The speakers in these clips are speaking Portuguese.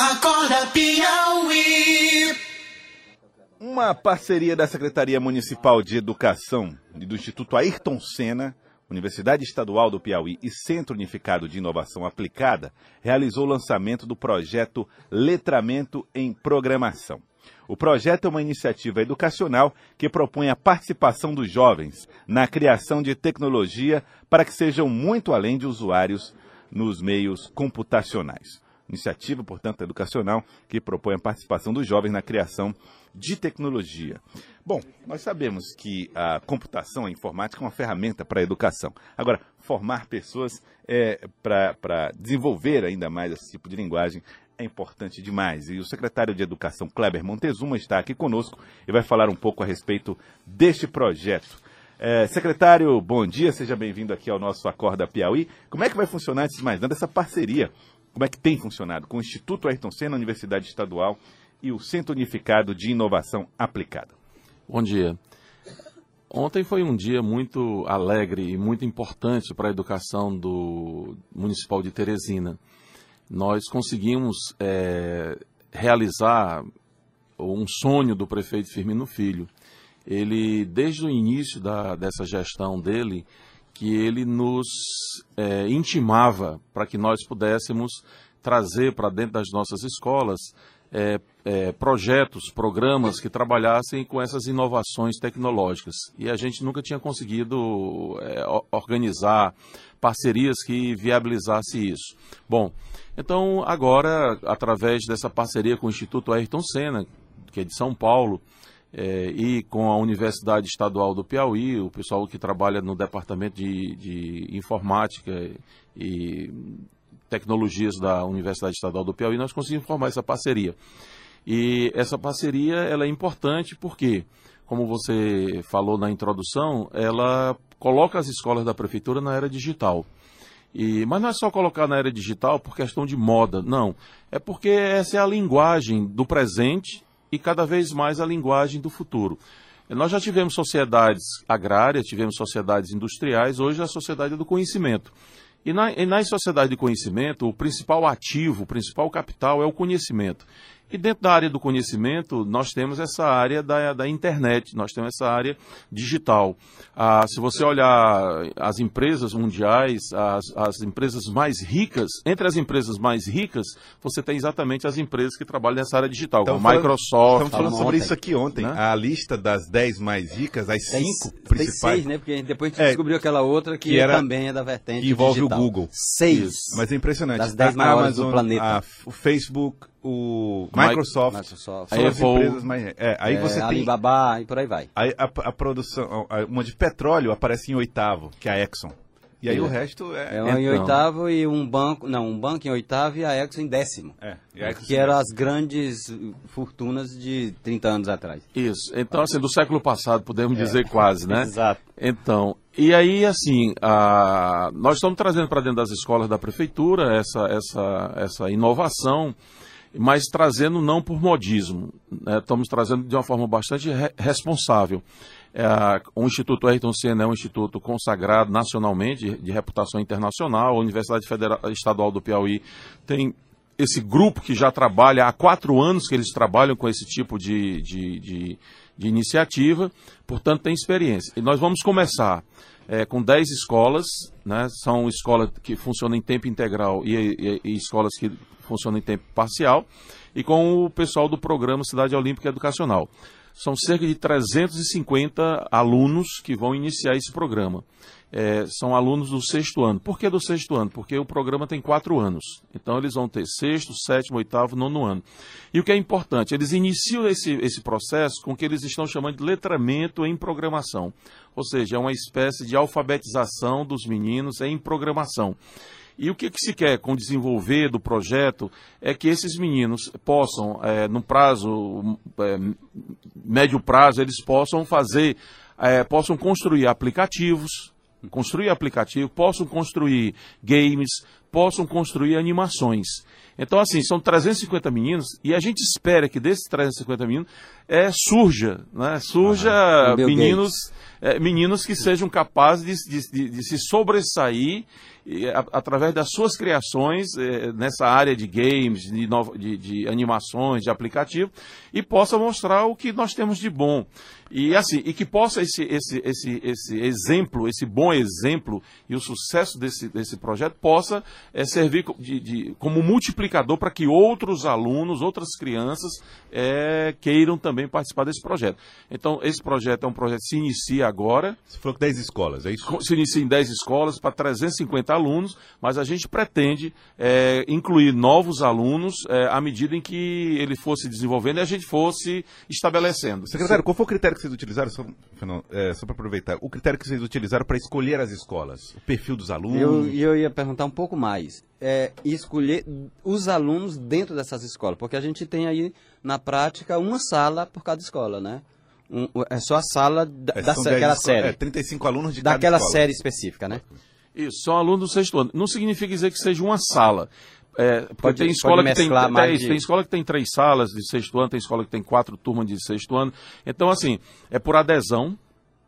Acorda Piauí. Uma parceria da Secretaria Municipal de Educação e do Instituto Ayrton Senna, Universidade Estadual do Piauí e Centro Unificado de Inovação Aplicada realizou o lançamento do projeto Letramento em Programação. O projeto é uma iniciativa educacional que propõe a participação dos jovens na criação de tecnologia para que sejam muito além de usuários nos meios computacionais. Iniciativa, portanto, educacional que propõe a participação dos jovens na criação de tecnologia. Bom, nós sabemos que a computação, a informática é uma ferramenta para a educação. Agora, formar pessoas é, para desenvolver ainda mais esse tipo de linguagem é importante demais. E o secretário de Educação, Kleber Montezuma, está aqui conosco e vai falar um pouco a respeito deste projeto. É, secretário, bom dia, seja bem-vindo aqui ao nosso Acorda Piauí. Como é que vai funcionar, antes de mais nada, essa parceria? Como é que tem funcionado com o Instituto Ayrton Senna, Universidade Estadual e o Centro Unificado de Inovação Aplicada? Bom dia. Ontem foi um dia muito alegre e muito importante para a educação do Municipal de Teresina nós conseguimos é, realizar um sonho do prefeito Firmino Filho. Ele, desde o início da, dessa gestão dele, que ele nos é, intimava para que nós pudéssemos trazer para dentro das nossas escolas é, é, projetos, programas que trabalhassem com essas inovações tecnológicas. E a gente nunca tinha conseguido é, organizar parcerias que viabilizasse isso. Bom, então agora, através dessa parceria com o Instituto Ayrton Senna, que é de São Paulo, é, e com a Universidade Estadual do Piauí, o pessoal que trabalha no Departamento de, de Informática e tecnologias da Universidade Estadual do Piauí, nós conseguimos formar essa parceria. E essa parceria ela é importante porque, como você falou na introdução, ela coloca as escolas da prefeitura na era digital. E, mas não é só colocar na era digital por questão de moda, não. É porque essa é a linguagem do presente e cada vez mais a linguagem do futuro. Nós já tivemos sociedades agrárias, tivemos sociedades industriais, hoje é a sociedade do conhecimento. E, na, e nas sociedades de conhecimento, o principal ativo, o principal capital é o conhecimento. E dentro da área do conhecimento, nós temos essa área da, da internet, nós temos essa área digital. Ah, se você olhar as empresas mundiais, as, as empresas mais ricas, entre as empresas mais ricas, você tem exatamente as empresas que trabalham nessa área digital, então, como a Microsoft. Estamos falando sobre isso aqui ontem. Né? A lista das 10 mais ricas, as 5 principais. Tem seis, né? Porque depois a gente é, descobriu aquela outra que, que era, também é da vertente que envolve digital. o Google. Seis. Mas é impressionante. Das 10 maiores Amazon, do planeta. A, o Facebook, o Microsoft, Microsoft. são as empresas mais. É, aí é, você tem. Alibaba e por aí vai. Aí a, a produção, uma de petróleo aparece em oitavo, que é a Exxon. E aí é. o resto é. É uma em então. oitavo e um banco. Não, um banco em oitavo e a Exxon em décimo. É, Exxon que eram as grandes fortunas de 30 anos atrás. Isso. Então, assim, do século passado, podemos é. dizer quase, né? Exato. Então, e aí, assim, a... nós estamos trazendo para dentro das escolas da prefeitura essa, essa, essa inovação mas trazendo não por modismo, né? estamos trazendo de uma forma bastante re responsável. É, o Instituto Ayrton Senna é um instituto consagrado nacionalmente, de, de reputação internacional, a Universidade Federal, Estadual do Piauí tem esse grupo que já trabalha há quatro anos que eles trabalham com esse tipo de, de, de, de iniciativa, portanto tem experiência. E nós vamos começar é, com 10 escolas, né, são escolas que funcionam em tempo integral e, e, e escolas que funciona em tempo parcial, e com o pessoal do programa Cidade Olímpica Educacional. São cerca de 350 alunos que vão iniciar esse programa. É, são alunos do sexto ano. Por que do sexto ano? Porque o programa tem quatro anos. Então eles vão ter sexto, sétimo, oitavo, nono ano. E o que é importante, eles iniciam esse, esse processo com o que eles estão chamando de letramento em programação. Ou seja, é uma espécie de alfabetização dos meninos em programação. E o que, que, se quer com o desenvolver do projeto é que esses meninos possam, é, no prazo, é, médio prazo, eles possam fazer, é, possam construir aplicativos, construir aplicativo, possam construir games, possam construir animações. Então, assim, são 350 meninos e a gente espera que desses 350 meninos é, surja, né? surja ah, meninos, é, meninos que sejam capazes de, de, de se sobressair a, através das suas criações é, nessa área de games, de, de, de animações, de aplicativo, e possa mostrar o que nós temos de bom. E assim, e que possa esse, esse, esse, esse exemplo, esse bom exemplo e o sucesso desse, desse projeto possa é, servir de, de, como multiplicador para que outros alunos, outras crianças é, queiram também participar desse projeto. Então, esse projeto é um projeto que se inicia agora. Você falou que 10 escolas, é isso? Se inicia em 10 escolas para 350 alunos, mas a gente pretende é, incluir novos alunos à medida em que ele fosse desenvolvendo e a gente fosse estabelecendo. Secretário, qual foi o critério que vocês utilizaram, só, é, só para aproveitar, o critério que vocês utilizaram para escolher as escolas? O perfil dos alunos? Eu, eu ia perguntar um pouco mais. É, escolher os alunos dentro dessas escolas, porque a gente tem aí, na prática, uma sala por cada escola, né? Um, é só a sala da, é, daquela série. É, 35 alunos de Daquela cada série específica, né? Isso, são alunos do sexto ano. Não significa dizer que seja uma sala. É, pode, tem escola que tem, tem, de... tem, escola que tem três salas de sexto ano, tem escola que tem quatro turmas de sexto ano. Então, assim, é por adesão.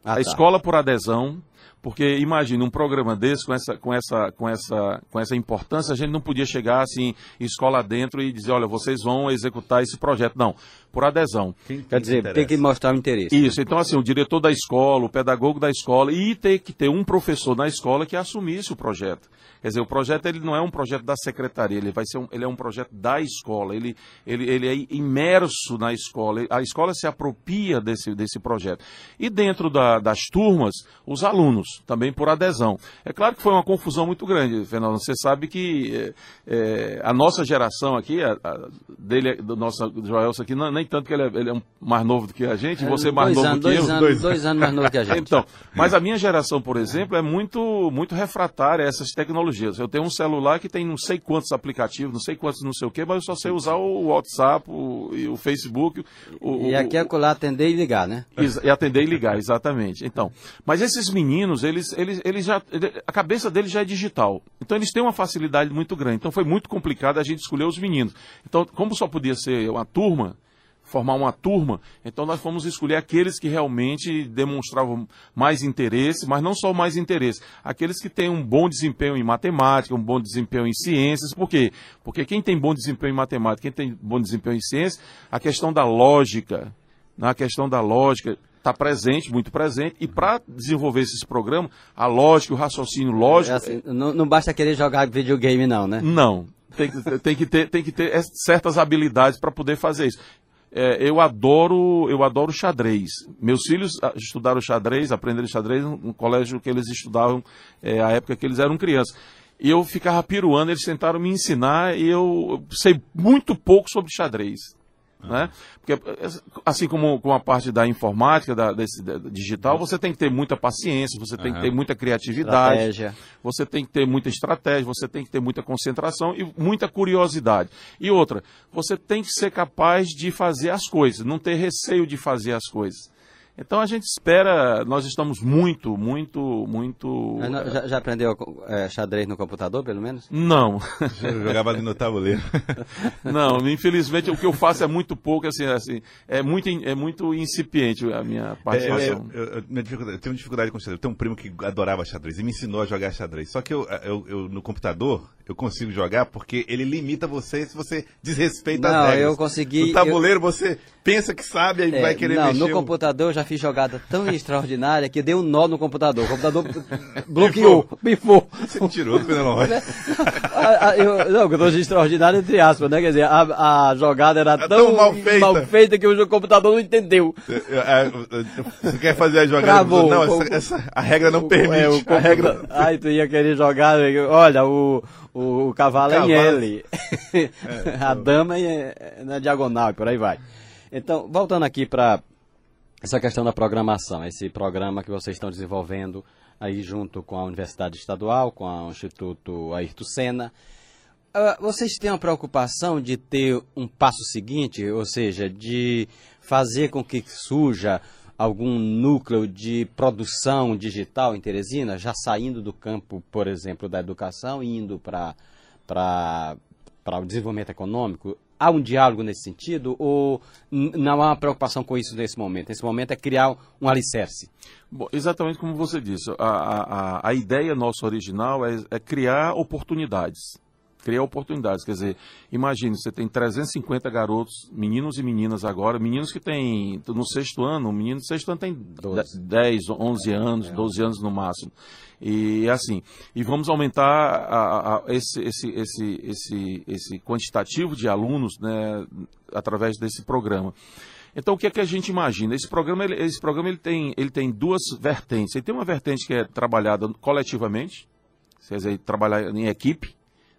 Ah, a tá. escola por adesão, porque imagine um programa desse com essa, com essa, com essa, com essa importância, a gente não podia chegar assim, escola dentro e dizer, olha, vocês vão executar esse projeto. Não, por adesão. Quem, Quer dizer, tem que mostrar o interesse. Isso, então assim, o diretor da escola, o pedagogo da escola e ter que ter um professor na escola que assumisse o projeto. Quer dizer, o projeto ele não é um projeto da secretaria, ele vai ser um, ele é um projeto da escola. Ele, ele, ele é imerso na escola. A escola se apropria desse, desse projeto. E dentro da, das turmas, os alunos, também por adesão. É claro que foi uma confusão muito grande, Fernando. Você sabe que é, a nossa geração aqui, a, a dele, do nosso Joelson aqui, não, nem tanto que ele é, ele é um mais novo do que a gente, é, você mais novo anos, do que dois eu. Anos, dois, dois anos mais novo que a gente. Então, mas a minha geração, por exemplo, é muito, muito refratária a essas tecnologias. Eu tenho um celular que tem não sei quantos aplicativos, não sei quantos não sei o que, mas eu só sei usar o WhatsApp, o, o Facebook. O, e aqui é colar atender e ligar, né? E atender e ligar, exatamente. Então, mas esses meninos, eles, eles, eles já. A cabeça deles já é digital. Então eles têm uma facilidade muito grande. Então foi muito complicado a gente escolher os meninos. Então, como só podia ser uma turma, formar uma turma, então nós fomos escolher aqueles que realmente demonstravam mais interesse, mas não só mais interesse, aqueles que têm um bom desempenho em matemática, um bom desempenho em ciências. Por quê? Porque quem tem bom desempenho em matemática, quem tem bom desempenho em ciências, a questão da lógica, na né, questão da lógica, está presente, muito presente, e para desenvolver esses programas, a lógica, o raciocínio lógico. É assim, não, não, basta querer jogar videogame, não, né? Não. Tem, tem, que, ter, tem que ter certas habilidades para poder fazer isso é, eu adoro eu adoro xadrez. Meus filhos ah, estudaram xadrez, aprenderam xadrez no colégio que eles estudavam é, a época que eles eram crianças. E eu ficava piruando, eles tentaram me ensinar e eu sei muito pouco sobre xadrez. Né? Porque, assim como com a parte da informática, da, desse, da, digital, você tem que ter muita paciência, você tem uhum. que ter muita criatividade, estratégia. você tem que ter muita estratégia, você tem que ter muita concentração e muita curiosidade. E outra, você tem que ser capaz de fazer as coisas, não ter receio de fazer as coisas. Então a gente espera, nós estamos muito, muito, muito. Já, já aprendeu é, xadrez no computador, pelo menos? Não. Eu jogava ali no tabuleiro. Não, infelizmente o que eu faço é muito pouco, assim, assim é muito, é muito incipiente a minha participação. É, eu, eu, eu, eu, tenho dificuldade com xadrez. Eu tenho um primo que adorava xadrez e me ensinou a jogar xadrez. Só que eu, eu, no computador eu consigo jogar porque ele limita você se você desrespeita não, as regras. eu consegui. No tabuleiro você pensa que sabe e é, vai querer não, mexer. No computador eu já fiz jogada tão extraordinária que deu um nó no computador. O computador bloqueou, bifou. Você é mentiroso, Fernando eu, Não, que eu tô extraordinário entre aspas, né? Quer dizer, a, a jogada era é tão, tão mal, feita. mal, feita. que o computador não entendeu. Você quer fazer a jogada? Travou, não, essa, essa, a regra não permite. É, o, a regra... Ai, tu ia querer jogar. Olha, o o, o cavalo, é em L. É, a dama é na diagonal por aí vai. Então, voltando aqui para essa questão da programação, esse programa que vocês estão desenvolvendo aí junto com a Universidade Estadual, com o Instituto Ayrton Senna. Uh, vocês têm a preocupação de ter um passo seguinte, ou seja, de fazer com que surja algum núcleo de produção digital em Teresina, já saindo do campo, por exemplo, da educação e indo para para o desenvolvimento econômico? Há um diálogo nesse sentido ou não há uma preocupação com isso nesse momento? Nesse momento é criar um alicerce. Bom, exatamente como você disse, a, a, a ideia nossa original é, é criar oportunidades criar oportunidades. Quer dizer, imagine, você tem 350 garotos, meninos e meninas agora, meninos que têm, no sexto ano, um menino do sexto ano tem 12. 10, 11 anos, é. 12 anos no máximo. E assim, e vamos aumentar a, a, esse, esse, esse, esse, esse quantitativo de alunos né, através desse programa. Então, o que é que a gente imagina? Esse programa, ele, esse programa ele, tem, ele tem duas vertentes. Ele tem uma vertente que é trabalhada coletivamente, quer dizer, trabalhar em equipe,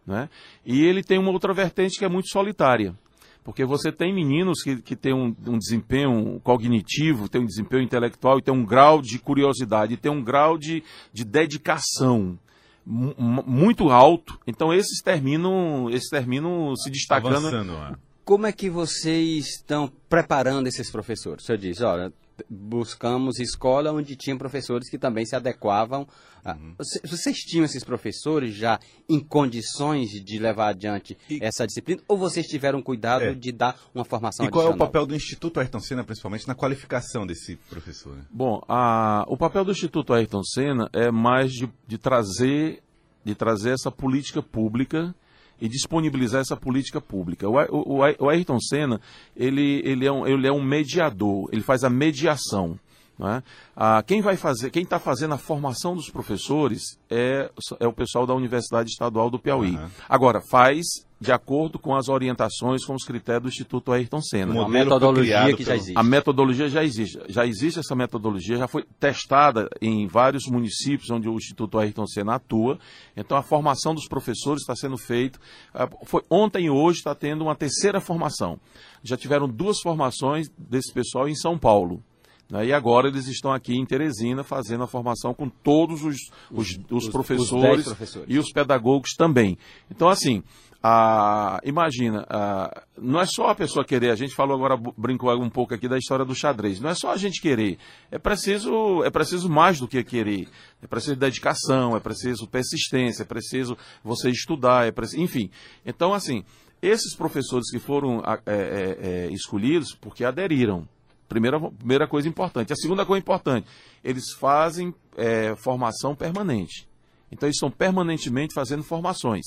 né? E ele tem uma outra vertente que é muito solitária. Porque você tem meninos que, que têm um, um, desempenho cognitivo, tem um desempenho intelectual e tem um grau de curiosidade, tem um grau de, de dedicação muito alto. Então esses terminam, esses terminam se destacando. Avançando, Como é que vocês estão preparando esses professores? O senhor diz, olha, buscamos escola onde tinha professores que também se adequavam. A... Uhum. Vocês tinham esses professores já em condições de levar adiante e... essa disciplina? Ou vocês tiveram cuidado é. de dar uma formação E qual adicional? é o papel do Instituto Ayrton Senna, principalmente na qualificação desse professor? Bom, a... o papel do Instituto Ayrton Senna é mais de, de trazer de trazer essa política pública e disponibilizar essa política pública. O, o, o Ayrton Senna, ele, ele, é um, ele é um mediador, ele faz a mediação. Né? Ah, quem vai fazer, quem está fazendo a formação dos professores é, é o pessoal da Universidade Estadual do Piauí. Uhum. Agora, faz de acordo com as orientações, com os critérios do Instituto Ayrton Senna. Uma metodologia que já existe. A metodologia já existe. Já existe essa metodologia, já foi testada em vários municípios onde o Instituto Ayrton Senna atua. Então, a formação dos professores está sendo feita. Ah, foi, ontem e hoje está tendo uma terceira formação. Já tiveram duas formações desse pessoal em São Paulo. Né? E agora eles estão aqui em Teresina fazendo a formação com todos os, os, os, os professores, professores, e os pedagogos também. Então, assim, a, imagina, a, não é só a pessoa querer, a gente falou agora, brincou um pouco aqui da história do xadrez, não é só a gente querer, é preciso, é preciso mais do que querer, é preciso dedicação, é preciso persistência, é preciso você estudar, é preciso, enfim. Então, assim, esses professores que foram é, é, é, escolhidos, porque aderiram, Primeira, primeira coisa importante. A segunda coisa importante, eles fazem é, formação permanente. Então, eles estão permanentemente fazendo formações.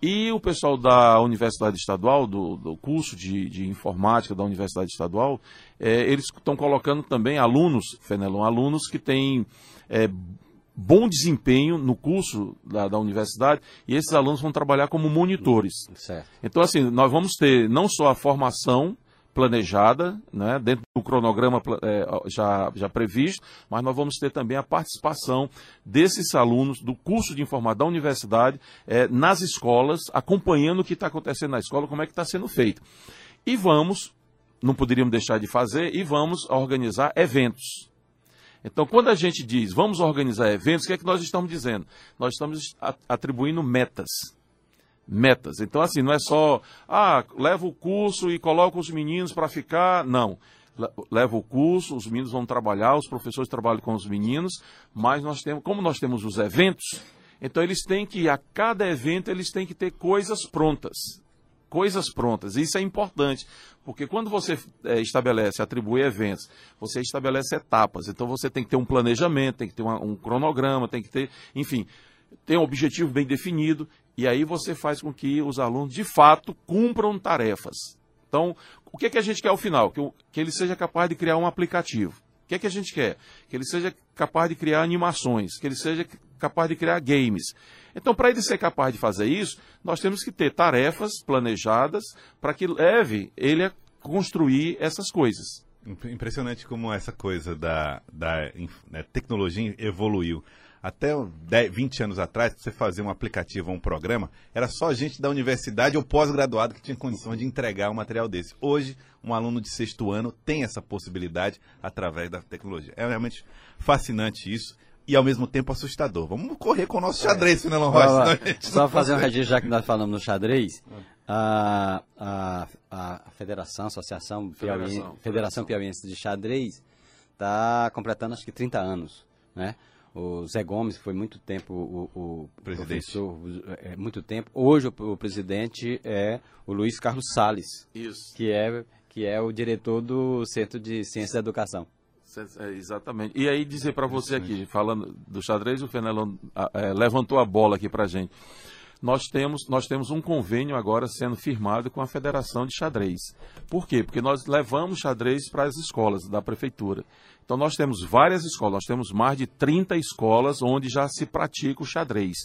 E o pessoal da Universidade Estadual, do, do curso de, de, informática da Universidade Estadual, é, eles estão colocando também alunos, Fenelon, alunos que têm é, bom desempenho no curso da, da, universidade e esses alunos vão trabalhar como monitores. Certo. Então, assim, nós vamos ter não só a formação planejada, né, dentro do cronograma é, já, já previsto, mas nós vamos ter também a participação desses alunos do curso de informática da universidade é, nas escolas, acompanhando o que está acontecendo na escola, como é que está sendo feito. E vamos, não poderíamos deixar de fazer, e vamos organizar eventos. Então, quando a gente diz vamos organizar eventos, o que é que nós estamos dizendo? Nós estamos atribuindo metas metas. Então, assim, não é só, ah, leva o curso e coloca os meninos para ficar. Não. Leva o curso, os meninos vão trabalhar, os professores trabalham com os meninos, mas nós temos, como nós temos os eventos, então eles têm que, a cada evento, eles têm que ter coisas prontas. Coisas prontas. Isso é importante, porque quando você é, estabelece, atribui eventos, você estabelece etapas. Então você tem que ter um planejamento, tem que ter uma, um cronograma, tem que ter, enfim, tem um objetivo bem definido e aí você faz com que os alunos, de fato, cumpram tarefas. Então, o que, é que a gente quer ao final? Que, que ele seja capaz de criar um aplicativo. O que é que a gente quer? Que ele seja capaz de criar animações, que ele seja capaz de criar games. Então, para ele ser capaz de fazer isso, nós temos que ter tarefas planejadas para que leve ele a construir essas coisas. Impressionante como essa coisa da, da né, tecnologia evoluiu. Até 10, 20 anos atrás, para você fazer um aplicativo ou um programa, era só gente da universidade ou pós-graduado que tinha condições de entregar um material desse. Hoje, um aluno de sexto ano tem essa possibilidade através da tecnologia. É realmente fascinante isso e ao mesmo tempo assustador. Vamos correr com o nosso xadrez, é. Nelon Rossi. Só fazer um registro, já que nós falamos no xadrez. A, a, a Federação, Associação Federação, Federação Piauiense de Xadrez está completando acho que 30 anos, né? O Zé Gomes, que foi muito tempo o, o Presidente. professor, é, muito tempo. Hoje o, o presidente é o Luiz Carlos Salles, Isso. que é, que é o diretor do Centro de Ciência da Educação. É, exatamente. E aí dizer para você aqui, falando do xadrez, o Fenelon é, levantou a bola aqui para gente. Nós temos, nós temos um convênio agora sendo firmado com a Federação de Xadrez. Por quê? Porque nós levamos xadrez para as escolas da prefeitura. Então nós temos várias escolas, nós temos mais de 30 escolas onde já se pratica o xadrez.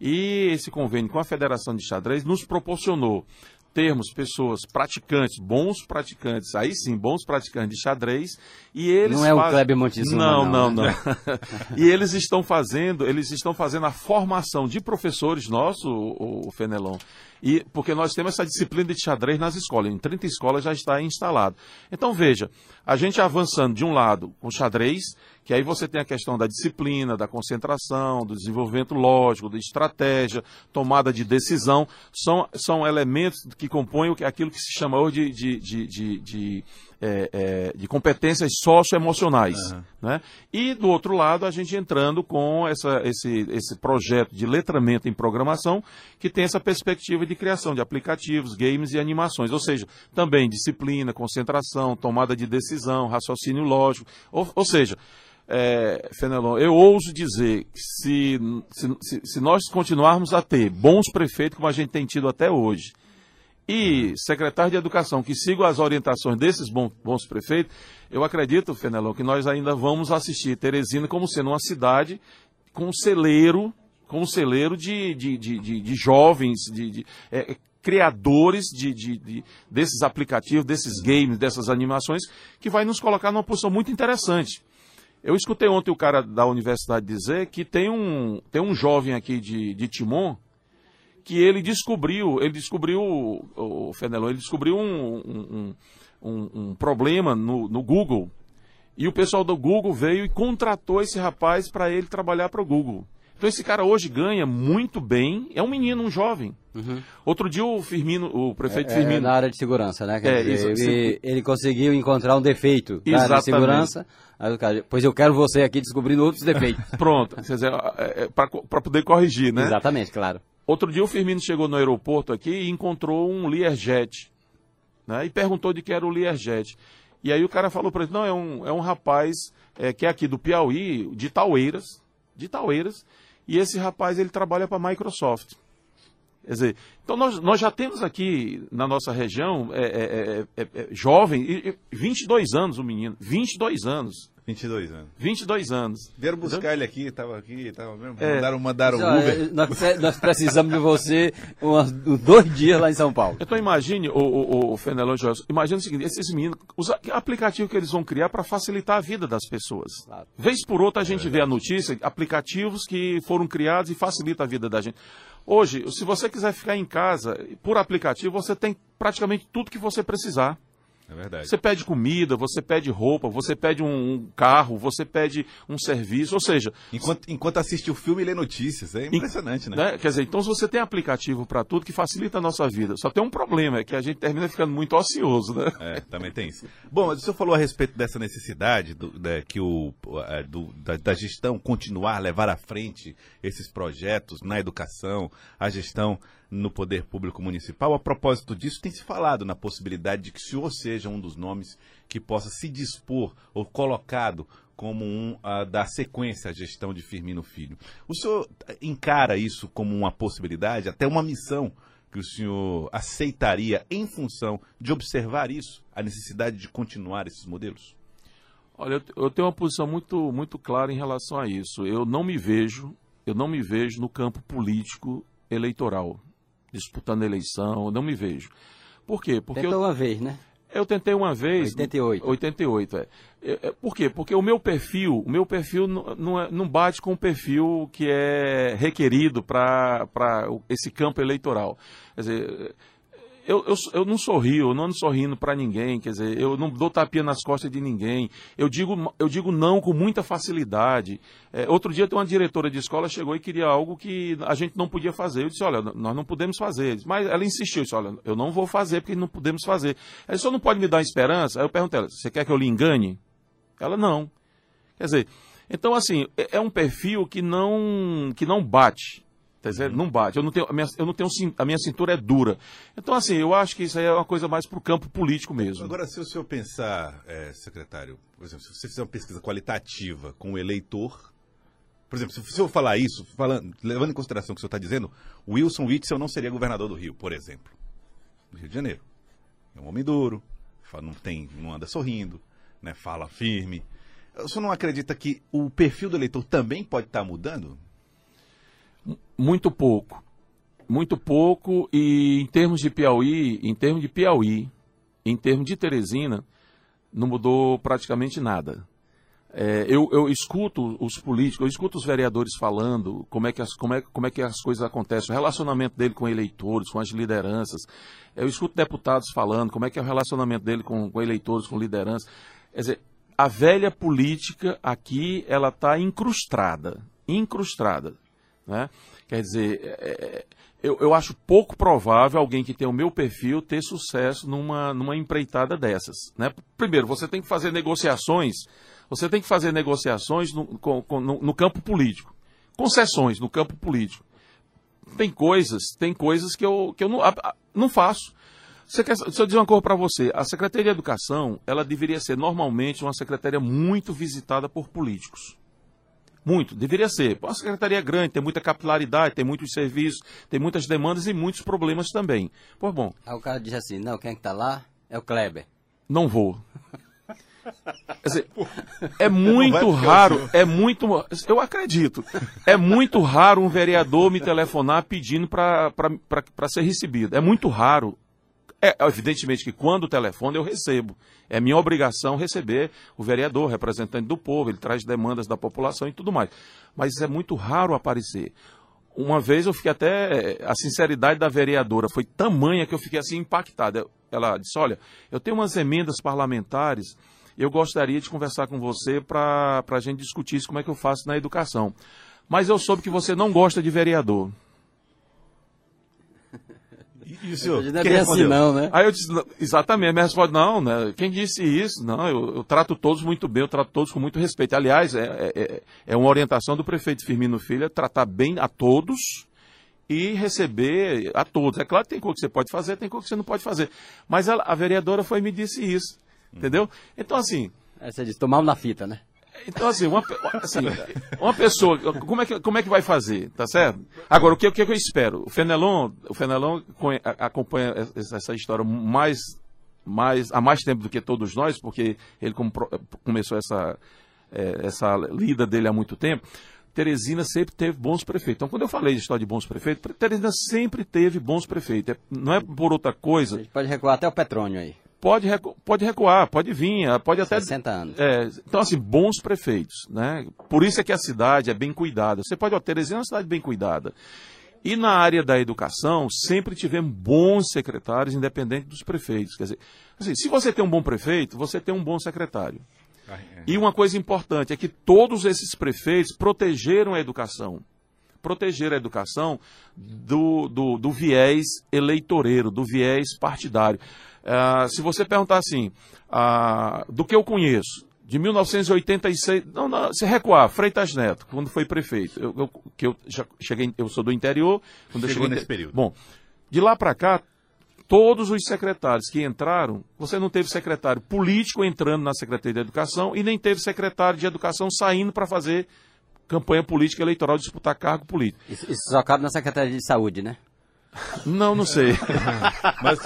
E esse convênio com a Federação de Xadrez nos proporcionou termos pessoas praticantes, bons praticantes, aí sim, bons praticantes de xadrez, e eles Não é o Kleber Montezuma, Não, não, não, né? não. e eles estão fazendo, eles estão fazendo a formação de professores nossos, o, o Fenelon. E porque nós temos essa disciplina de xadrez nas escolas, em 30 escolas já está instalado. Então veja, a gente avançando de um lado com xadrez, que aí você tem a questão da disciplina, da concentração, do desenvolvimento lógico, da estratégia, tomada de decisão, são, são elementos que compõem aquilo que se chama hoje de, de, de, de, é, é, de competências socioemocionais. Né? E do outro lado, a gente entrando com essa, esse, esse projeto de letramento em programação, que tem essa perspectiva de criação de aplicativos, games e animações. Ou seja, também disciplina, concentração, tomada de decisão, raciocínio lógico. Ou, ou seja, é, Fenelon, eu ouso dizer que se, se, se- se nós continuarmos a ter bons prefeitos como a gente tem tido até hoje, e secretário de Educação que sigam as orientações desses bons, prefeitos, eu acredito, Fenelon, que nós ainda vamos assistir Teresina como sendo uma cidade com um celeiro, com celeiro de, de, de, de- de jovens, de, de, é, criadores de, de- de- desses aplicativos, desses games, dessas animações, que vai nos colocar numa posição muito interessante. Eu escutei ontem o cara da universidade dizer que tem um, tem um jovem aqui de, de Timon que ele descobriu, ele descobriu, o Fenelon, ele descobriu um, um, um- um problema no, no Google. E o pessoal do Google veio e contratou esse rapaz para ele trabalhar para o Google. Então esse cara hoje ganha muito bem, é um menino, um jovem. Outro dia o Firmino, o prefeito É, Firmino, na área de segurança, né? É, dizer, isso, ele, ele conseguiu encontrar um defeito na área de segurança. Aí o cara, pois eu quero você aqui descobrindo outros defeitos. pronto, quer dizer, para poder corrigir, né? Exatamente, claro. Outro dia o Firmino chegou no aeroporto aqui e encontrou um Learjet. Né? E perguntou de que era o Learjet. E aí o cara falou para ele, não, é um, é um rapaz é, que é aqui do Piauí, de Taueiras, de Taueiras, e esse rapaz ele trabalha para a Microsoft. Quer dizer, então nós, nós já temos aqui na nossa região é, é, é, é, é, jovem, e- e 22 anos o menino, 22 anos, 22 anos. 22 anos. Vieram buscar ele aqui, tava aqui, tava mesmo. É. Mandaram, mandaram Olha, Uber. Nós, nós precisamos de você umas- uns dois dias lá em São Paulo. Então imagine, o, o, o Fenelon Joelson, imagine o seguinte, esses meninos, os a- aplicativo que eles vão criar para facilitar a vida das pessoas. Claro. Vez por outra a gente vê a notícia, aplicativos que foram criados e facilitam a vida da gente. Hoje, se você quiser ficar em casa, por aplicativo, você tem praticamente tudo que você precisar. É verdade. Você pede comida, você pede roupa, você pede um, carro, você pede um serviço, ou seja, Enquanto, enquanto assiste o filme e lê notícias. É impressionante, né? né? Quer dizer, então se você tem aplicativo para tudo que facilita a nossa vida, só tem um problema, é que a gente termina ficando muito ocioso, né? É, também tem isso. Bom, mas o senhor falou a respeito dessa necessidade do- da, que o, a- do- da, da gestão continuar, levar à frente esses projetos na educação, a gestão no poder público municipal. A propósito disso, tem se falado na possibilidade de que o senhor seja um dos nomes que possa se dispor ou colocado como um a dar sequência à gestão de Firmino Filho. O senhor encara isso como uma possibilidade, até uma missão que o senhor aceitaria em função de observar isso, a necessidade de continuar esses modelos? Olha, eu tenho uma posição muito, muito clara em relação a isso. Eu não me vejo, eu não me vejo no campo político eleitoral, disputando eleição, não me vejo. Por quê? Porque Tentou eu, uma vez, né? eu tentei uma vez. 88. 88, é. É, Por quê? Porque o meu perfil, o meu perfil não, não, é- não bate com o perfil que é requerido para esse campo eleitoral. Quer dizer, eu, eu, eu não sorrio, eu não ando sorrindo para ninguém, quer dizer, eu não dou tapinha nas costas de ninguém. Eu digo, eu digo não com muita facilidade. É, outro dia tem uma diretora de escola chegou e queria algo que a gente não podia fazer. Eu disse, olha, nós não podemos fazer. Mas ela insistiu, disse, olha, eu não vou fazer porque não podemos fazer. Ela disse, "O senhor não pode me dar esperança? Aí eu perguntei ela, você quer que eu lhe engane? Ela não. Quer dizer, Então, assim, é, é um perfil que não, que não bate. Tá dizendo? Não bate. Eu não tenho, a minha, eu não tenho, a minha cintura é dura. Então, assim, eu acho que isso aí é uma coisa mais para o campo político mesmo. Agora, se o senhor pensar, é, secretário, por exemplo, se você fizer uma pesquisa qualitativa com o eleitor, por exemplo, se o senhor falar isso, falando, levando em consideração o que o senhor está dizendo, Wilson Witzel não seria governador do Rio, por exemplo, do Rio de Janeiro. É um homem duro, não, tem, não anda sorrindo, né, fala firme. O senhor não acredita que o perfil do eleitor também pode estar mudando? Muito pouco. Muito pouco e em termos de Piauí, em termos de Piauí, em termos de Teresina, não mudou praticamente nada. É, eu, eu, escuto os políticos, eu escuto os vereadores falando como é, que as, como, é, como é que as coisas acontecem, o relacionamento dele com eleitores, com as lideranças. Eu escuto deputados falando como é que é o relacionamento dele com, com eleitores, com lideranças. Quer dizer, a velha política aqui, ela está incrustada, incrustada. Né? Quer dizer, é, é, eu, eu, acho pouco provável alguém que tem o meu perfil ter sucesso numa, numa empreitada dessas. Né? Primeiro, você tem que fazer negociações, você tem que fazer negociações no, com, no, no campo político, concessões no campo político. Tem coisas, tem coisas que eu, que eu não, não faço. Você quer, se eu dizer uma coisa para você, a Secretaria de Educação, ela deveria ser normalmente uma secretaria muito visitada por políticos. Muito, deveria ser. Uma secretaria grande, tem muita capilaridade, tem muitos serviços, tem muitas demandas e muitos problemas também. Pois bom. Aí o cara diz assim, não, quem é que tá lá é o Kleber. Não vou. Quer dizer, é muito raro, é muito. Eu acredito. É muito raro um vereador me telefonar pedindo para ser recebido. É muito raro. É, evidentemente que quando o telefone eu recebo. É minha obrigação receber o vereador, representante do povo, ele traz demandas da população e tudo mais. Mas é muito raro aparecer. Uma vez eu fiquei até. A sinceridade da vereadora foi tamanha que eu fiquei assim impactado. Ela disse: Olha, eu tenho umas emendas parlamentares, eu gostaria de conversar com você para a gente discutir isso, como é que eu faço na educação. Mas eu soube que você não gosta de vereador. O senhor? Não é bem assim, não, né? Aí eu disse, exatamente, minha resposta, não, né? Quem disse isso? Não, eu, eu, trato todos muito bem, eu trato todos com muito respeito. Aliás, é, é, é, é uma orientação do prefeito Firmino Filho, é tratar bem a todos e receber a todos. É claro que tem coisa que você pode fazer, tem coisa que você não pode fazer. Mas a, a vereadora foi e me disse isso, entendeu? Então, assim... Aí você disse, tomamos na fita, né? Então, assim, uma, assim, uma pessoa, como é, que, como é que vai fazer, tá certo? Agora, o que, o que eu espero? O Fenelon, o Fenelon acompanha essa história mais, mais, há mais tempo do que todos nós, porque ele começou essa, é, essa lida dele há muito tempo. Teresina sempre teve bons prefeitos. Então, quando eu falei de história de bons prefeitos, Teresina sempre teve bons prefeitos. É, não é por outra coisa. A gente pode recuar até o Petrônio aí pode, recu pode recuar, pode vir, ah, pode até. 60 anos. É, então, assim, bons prefeitos, né? Por isso é que a cidade é bem cuidada. Você pode, ó, Teresina é uma cidade bem cuidada. E na área da educação, sempre tivemos bons secretários, independente dos prefeitos. Quer dizer, assim, se você tem um bom prefeito, você tem um bom secretário. Ah, é. E uma coisa importante é que todos esses prefeitos protegeram a educação. Protegeram a educação do, do, do viés eleitoreiro, do viés partidário. Uh, se você perguntar assim, uh, do que eu conheço, de 1986, não, não, se recuar, Freitas Neto, quando foi prefeito, eu, eu, que eu já cheguei, eu sou do interior, quando Chegou eu cheguei, nesse período. Bom, de lá para cá, todos os secretários que entraram, você não teve secretário político entrando na Secretaria de Educação e nem teve secretário de Educação saindo para fazer campanha política eleitoral, disputar cargo político. Isso, isso só cabe na Secretaria de Saúde, né? Não, não sei. mas,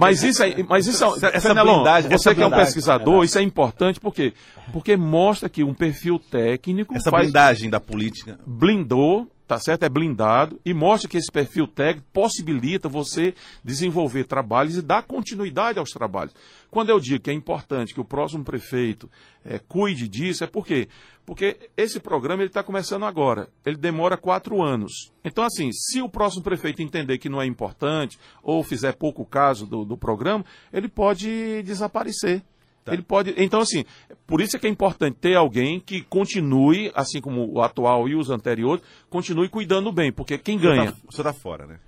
mas, isso é, mas isso é, essa Fenelon, blindagem, você que é um pesquisador, isso é importante por quê? Porque mostra que um perfil técnico essa faz, blindagem da política blindou, tá certo? É blindado e mostra que esse perfil técnico possibilita você desenvolver trabalhos e dar continuidade aos trabalhos. Quando eu digo que é importante que o próximo prefeito é, cuide disso, é por quê? Porque esse programa ele está começando agora. Ele demora quatro anos. Então, assim, se o próximo prefeito entender que não é importante ou fizer pouco caso do, do programa, ele pode desaparecer. Tá. Ele pode. Então, assim, por isso é que é importante ter alguém que continue, assim como o atual e os anteriores, continue cuidando bem, porque quem ganha. Você está tá fora, né?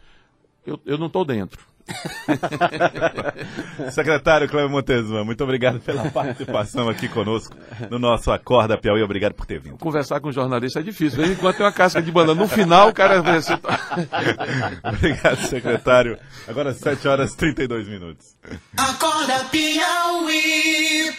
Eu, eu não estou dentro. Secretário Cleber Montezuma, muito obrigado pela participação aqui conosco no nosso Acorda Piauí. Obrigado por ter vindo. Conversar com um jornalista é difícil. De vez em quando tem uma casca de banana. No final, o cara. obrigado, secretário. Agora 7 horas e 32 minutos. Acorda Piauí.